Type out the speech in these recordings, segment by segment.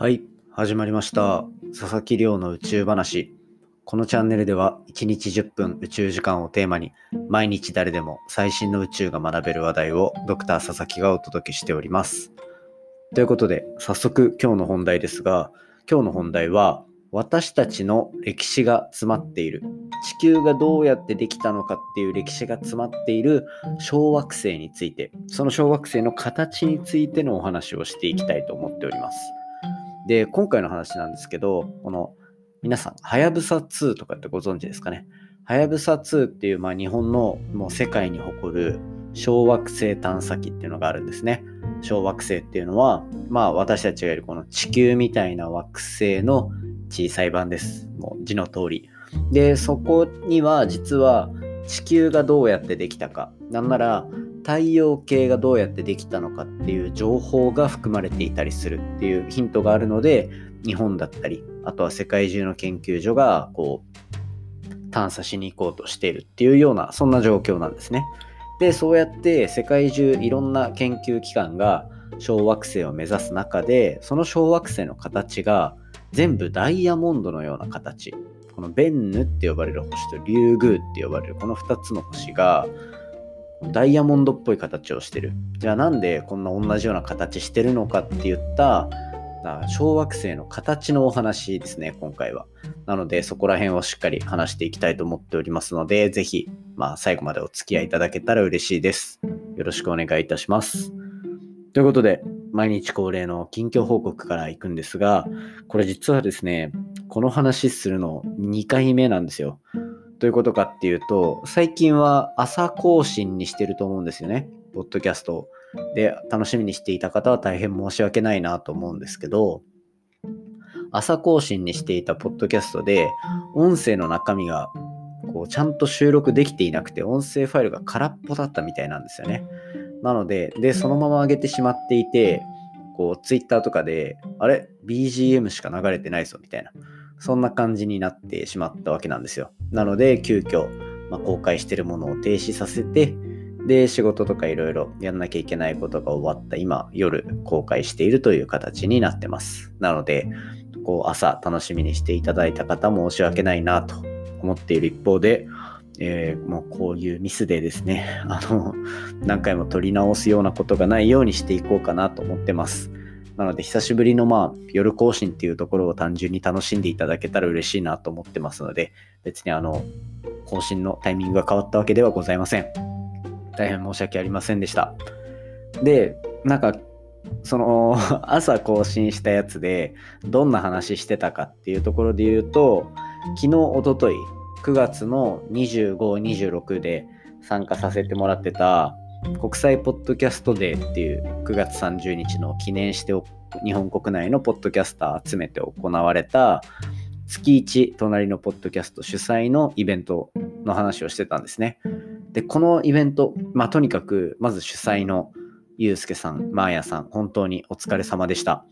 はい、始まりました。佐々木亮の宇宙話。このチャンネルでは1日10分宇宙時間をテーマに毎日誰でも最新の宇宙が学べる話題をドクター佐々木がお届けしております。ということで早速今日の本題ですが今日の本題は私たちの歴史が詰まっている地球がどうやってできたのかっていう歴史が詰まっている小惑星についてその小惑星の形についてのお話をしていきたいと思っております。で、今回の話なんですけど、この皆さん、はやぶさ2とかってご存知ですかね？はやぶさ2っていう、まあ、日本のもう世界に誇る小惑星探査機っていうのがあるんですね。小惑星っていうのは、まあ私たちがいるこの地球みたいな惑星の小さい版です。もう字の通り。で、そこには実は地球がどうやってできたか。なんなら太陽系がどうやってできたのかっていう情報が含まれていたりするっていうヒントがあるので日本だったりあとは世界中の研究所がこう探査しに行こうとしているっていうようなそんな状況なんですね。でそうやって世界中いろんな研究機関が小惑星を目指す中でその小惑星の形が全部ダイヤモンドのような形このベンヌって呼ばれる星とリュウグウって呼ばれるこの2つの星がダイヤモンドっぽい形をしてる。じゃあなんでこんな同じような形してるのかって言った小惑星の形のお話ですね、今回は。なのでそこら辺をしっかり話していきたいと思っておりますので、ぜひ、まあ、最後までお付き合いいただけたら嬉しいです。よろしくお願いいたします。ということで、毎日恒例の近況報告から行くんですが、これ実はですね、この話するの2回目なんですよ。どういうことかっていうと、最近は朝更新にしてると思うんですよね。ポッドキャストを。で、楽しみにしていた方は大変申し訳ないなと思うんですけど、朝更新にしていたポッドキャストで、音声の中身がこうちゃんと収録できていなくて、音声ファイルが空っぽだったみたいなんですよね。なので、で、そのまま上げてしまっていて、こう、ツイッターとかで、あれ ?BGM しか流れてないぞみたいな。そんな感じになってしまったわけなんですよ。なので、急遽、まあ、公開してるものを停止させて、で、仕事とかいろいろやんなきゃいけないことが終わった今、夜公開しているという形になってます。なので、こう朝楽しみにしていただいた方申し訳ないなと思っている一方で、えー、もうこういうミスでですね、あの、何回も撮り直すようなことがないようにしていこうかなと思ってます。なので、久しぶりのまあ、夜更新っていうところを単純に楽しんでいただけたら嬉しいなと思ってますので、別にあの、更新のタイミングが変わったわけではございません。大変申し訳ありませんでした。で、なんか、その、朝更新したやつで、どんな話してたかっていうところで言うと、昨日、おととい、9月の25、26で参加させてもらってた、国際ポッドキャストデーっていう9月30日の記念して日本国内のポッドキャスター集めて行われた月1隣のポッドキャスト主催のイベントの話をしてたんですね。で、このイベント、まあとにかくまず主催のゆうすけさん、まーやさん、本当にお疲れ様でした。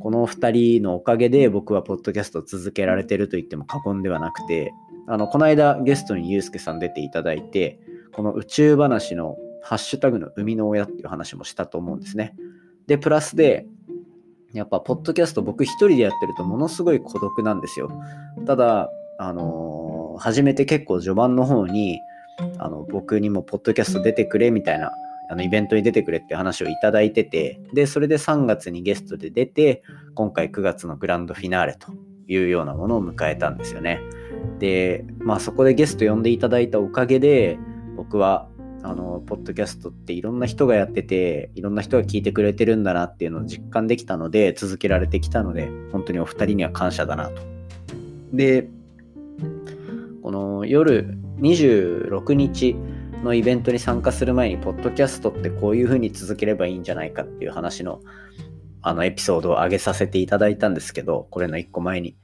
この2人のおかげで僕はポッドキャストを続けられてると言っても過言ではなくて、あの、この間ゲストにゆうすけさん出ていただいて、この宇宙話のハッシュタグの生みの親っていう話もしたと思うんですね。で、プラスで、やっぱ、ポッドキャスト僕一人でやってるとものすごい孤独なんですよ。ただ、あのー、初めて結構序盤の方に、あの、僕にもポッドキャスト出てくれみたいな、あの、イベントに出てくれって話をいただいてて、で、それで3月にゲストで出て、今回9月のグランドフィナーレというようなものを迎えたんですよね。で、まあそこでゲスト呼んでいただいたおかげで、僕はあの、ポッドキャストっていろんな人がやってて、いろんな人が聞いてくれてるんだなっていうのを実感できたので、続けられてきたので、本当にお二人には感謝だなと。で、この夜26日のイベントに参加する前に、ポッドキャストってこういう風に続ければいいんじゃないかっていう話の、あの、エピソードを上げさせていただいたんですけど、これの一個前に。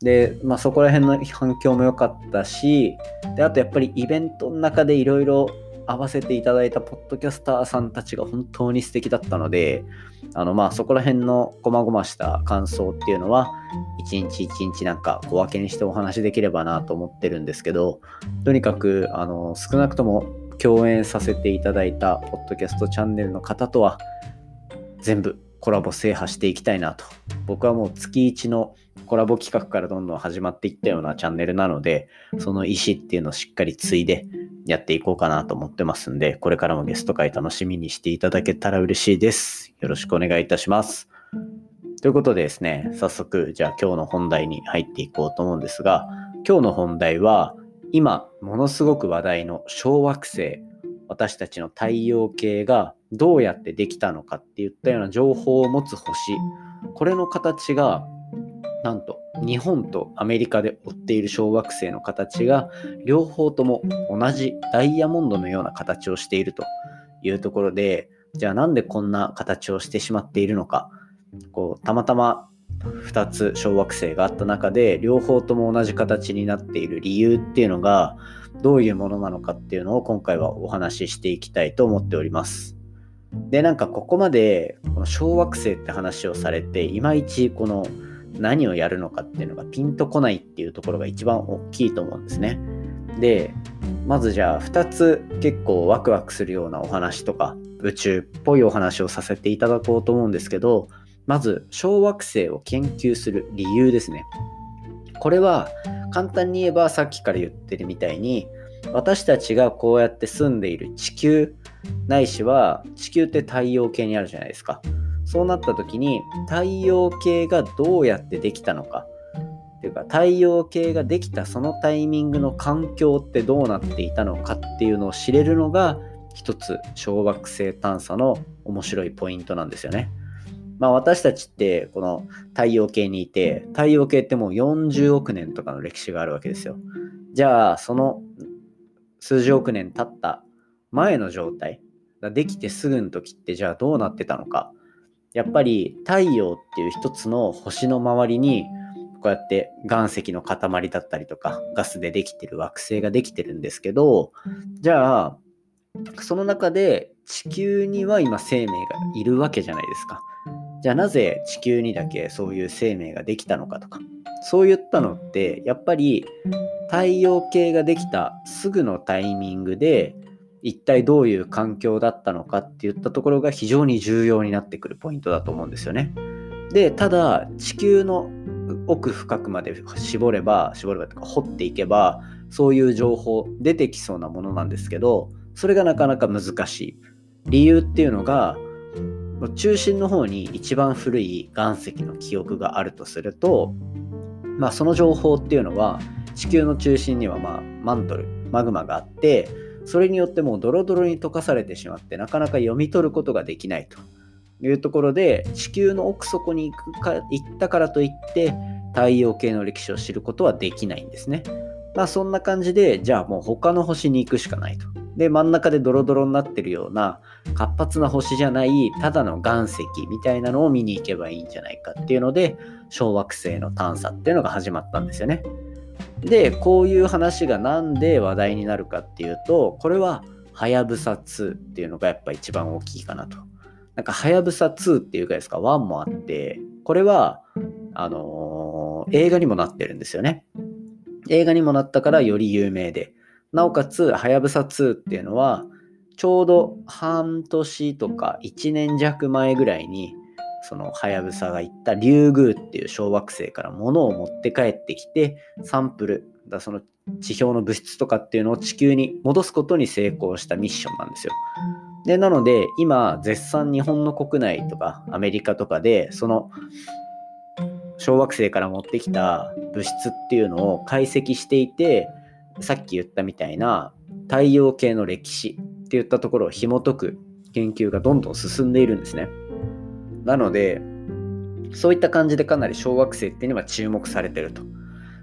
で、まあそこら辺の反響も良かったし、で、あとやっぱりイベントの中でいろいろ合わせていただいたポッドキャスターさんたちが本当に素敵だったので、あのまあそこら辺のこまごました感想っていうのは、一日一日なんか小分けにしてお話できればなと思ってるんですけど、とにかくあの少なくとも共演させていただいたポッドキャストチャンネルの方とは、全部コラボ制覇していきたいなと。僕はもう月1のコラボ企画からどんどん始まっていったようなチャンネルなので、その意思っていうのをしっかり継いでやっていこうかなと思ってますんで、これからもゲスト会楽しみにしていただけたら嬉しいです。よろしくお願いいたします。ということでですね、早速、じゃあ今日の本題に入っていこうと思うんですが、今日の本題は、今、ものすごく話題の小惑星、私たちの太陽系がどうやってできたのかっていったような情報を持つ星、これの形がなんと日本とアメリカで追っている小惑星の形が両方とも同じダイヤモンドのような形をしているというところでじゃあなんでこんな形をしてしまっているのかこうたまたま2つ小惑星があった中で両方とも同じ形になっている理由っていうのがどういうものなのかっていうのを今回はお話ししていきたいと思っております。でなんかここまでこの小惑星って話をされていまいちこの何をやるのかっていうのがピンとこないっていうところが一番大きいと思うんですね。で、まずじゃあ2つ結構ワクワクするようなお話とか宇宙っぽいお話をさせていただこうと思うんですけど、まず小惑星を研究する理由ですね。これは簡単に言えばさっきから言ってるみたいに私たちがこうやって住んでいる地球ないしは地球って太陽系にあるじゃないですか。そうなった時に太陽系がどうやってできたのかっていうか太陽系ができたそのタイミングの環境ってどうなっていたのかっていうのを知れるのが一つ小惑星探査の面白いポイントなんですよね。まあ私たちってこの太陽系にいて太陽系ってもう40億年とかの歴史があるわけですよ。じゃあその数十億年経った前の状態ができてすぐの時ってじゃあどうなってたのかやっぱり太陽っていう一つの星の周りにこうやって岩石の塊だったりとかガスでできてる惑星ができてるんですけどじゃあその中で地球には今生命がいるわけじゃないですか。じゃあなぜ地球にだけそういう生命ができたのかとかそういったのってやっぱり太陽系ができたすぐのタイミングで一体どういう環境だったのかっていったところが非常に重要になってくるポイントだと思うんですよね。で、ただ地球の奥深くまで絞れば、絞ればとか掘っていけば、そういう情報出てきそうなものなんですけど、それがなかなか難しい。理由っていうのが、中心の方に一番古い岩石の記憶があるとすると、まあ、その情報っていうのは地球の中心にはまマントルマグマがあってそれによってもうドロドロに溶かされてしまってなかなか読み取ることができないというところで地球の奥底に行くか行ったからといって太陽系の歴史を知ることはできないんですね。まあそんな感じでじゃあもう他の星に行くしかないと。で真ん中でドロドロになってるような活発な星じゃないただの岩石みたいなのを見に行けばいいんじゃないかっていうので小惑星の探査っていうのが始まったんですよね。で、こういう話がなんで話題になるかっていうと、これは、はやぶさ2っていうのがやっぱ一番大きいかなと。なんか、はやぶさ2っていうかですか、1もあって、これは、あのー、映画にもなってるんですよね。映画にもなったからより有名で。なおかつ、はやぶさ2っていうのは、ちょうど半年とか1年弱前ぐらいに、そのはやぶさが行ったリュウグウっていう小惑星から物を持って帰ってきてサンプルだその地表の物質とかっていうのを地球に戻すことに成功したミッションなんですよ。でなので今絶賛日本の国内とかアメリカとかでその小惑星から持ってきた物質っていうのを解析していてさっき言ったみたいな太陽系の歴史っていったところを紐解く研究がどんどん進んでいるんですね。なので、そういった感じでかなり小惑星っていうのは注目されてると。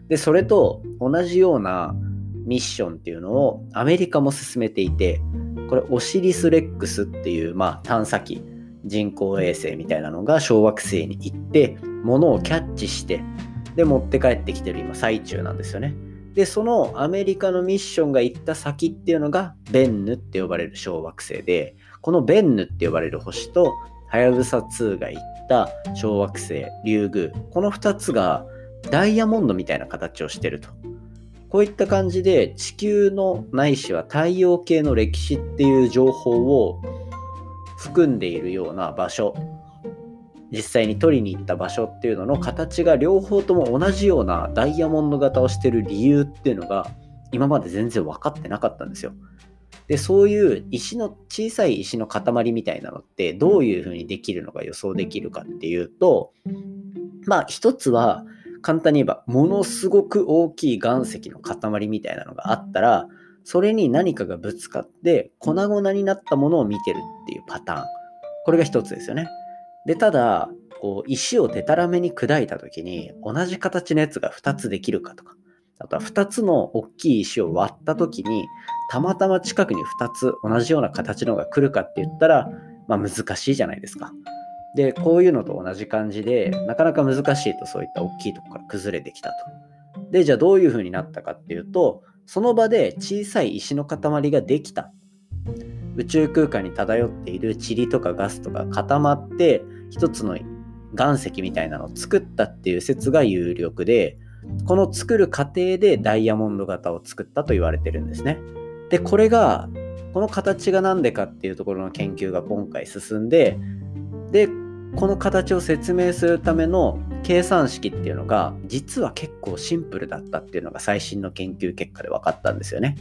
で、それと同じようなミッションっていうのをアメリカも進めていて、これオシリス・レックスっていう、まあ、探査機、人工衛星みたいなのが小惑星に行って、物をキャッチして、で、持って帰ってきてる今最中なんですよね。で、そのアメリカのミッションが行った先っていうのがベンヌって呼ばれる小惑星で、このベンヌって呼ばれる星とはやぶさ2が行った小惑星リュウグウこの2つがダイヤモンドみたいな形をしてるとこういった感じで地球のないしは太陽系の歴史っていう情報を含んでいるような場所実際に取りに行った場所っていうのの形が両方とも同じようなダイヤモンド型をしてる理由っていうのが今まで全然分かってなかったんですよ。でそういう石の小さい石の塊みたいなのってどういうふうにできるのが予想できるかっていうとまあ一つは簡単に言えばものすごく大きい岩石の塊みたいなのがあったらそれに何かがぶつかって粉々になったものを見てるっていうパターン。これが一つですよね。でただこう石をデタラメに砕いた時に同じ形のやつが2つできるかとかあとは2つの大きい石を割った時にたまたま近くに2つ同じような形のが来るかって言ったら、まあ、難しいじゃないですか。で、こういうのと同じ感じで、なかなか難しいとそういった大きいとこから崩れてきたと。で、じゃあどういう風になったかっていうと、その場で小さい石の塊ができた。宇宙空間に漂っている塵とかガスとか固まって、一つの岩石みたいなのを作ったっていう説が有力で、この作る過程でダイヤモンド型を作ったと言われてるんですね。で、これが、この形が何でかっていうところの研究が今回進んで、で、この形を説明するための計算式っていうのが実は結構シンプルだったっていうのが最新の研究結果で分かったんですよね。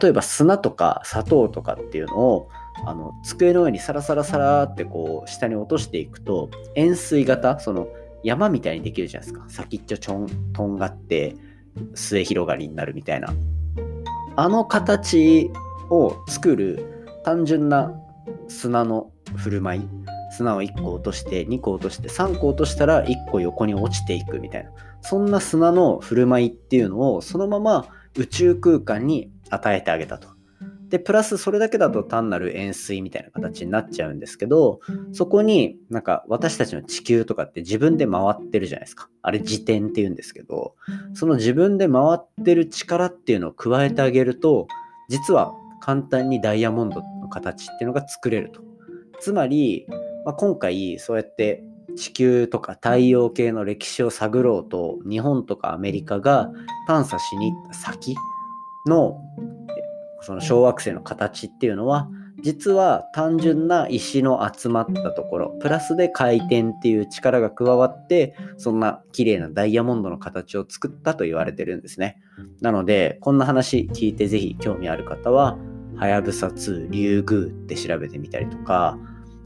例えば砂とか砂糖とかっていうのをあの机の上にサラサラサラってこう下に落としていくと円錐型その山みたいにできるじゃないですか。先っちょちょんとんがって末広がりになるみたいな。あの形を作る単純な砂の振る舞い砂を1個落として2個落として3個落としたら1個横に落ちていくみたいな。そんな砂の振る舞いっていうのをそのまま宇宙空間に与えてあげたと。でプラスそれだけだと単なる円錐みたいな形になっちゃうんですけどそこになんか私たちの地球とかって自分で回ってるじゃないですか。あれ自転って言うんですけどその自分で回ってる力っていうのを加えてあげると実は簡単にダイヤモンドの形っていうのが作れると。つまりまあ、今回そうやって地球とか太陽系の歴史を探ろうと日本とかアメリカが探査しに行った先のその小惑星の形っていうのは実は単純な石の集まったところプラスで回転っていう力が加わってそんな綺麗なダイヤモンドの形を作ったと言われてるんですね。なのでこんな話聞いてぜひ興味ある方ははやぶさ2リュウグウって調べてみたりとか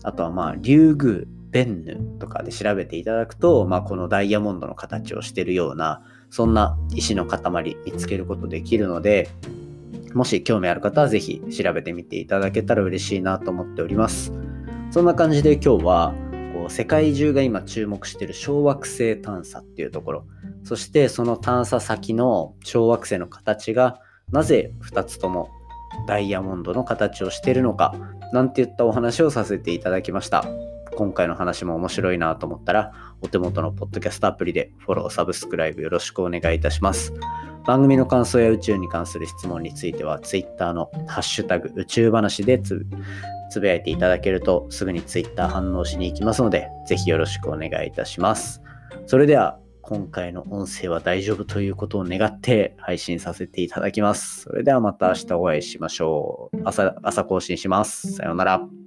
あとはまあ、竜宮、ベンヌとかで調べていただくと、まあ、このダイヤモンドの形をしてるような、そんな石の塊見つけることできるので、もし興味ある方はぜひ調べてみていただけたら嬉しいなと思っております。そんな感じで今日は、こう世界中が今注目している小惑星探査っていうところ、そしてその探査先の小惑星の形がなぜ2つともダイヤモンドの形をしているのか、なんて言ったお話をさせていただきました。今回の話も面白いなと思ったら、お手元のポッドキャストアプリでフォロー、サブスクライブよろしくお願いいたします。番組の感想や宇宙に関する質問については、Twitter のハッシュタグ宇宙話でつぶやいていただけると、すぐに Twitter 反応しに行きますので、ぜひよろしくお願いいたします。それでは、今回の音声は大丈夫ということを願って配信させていただきます。それではまた明日お会いしましょう。朝、朝更新します。さようなら。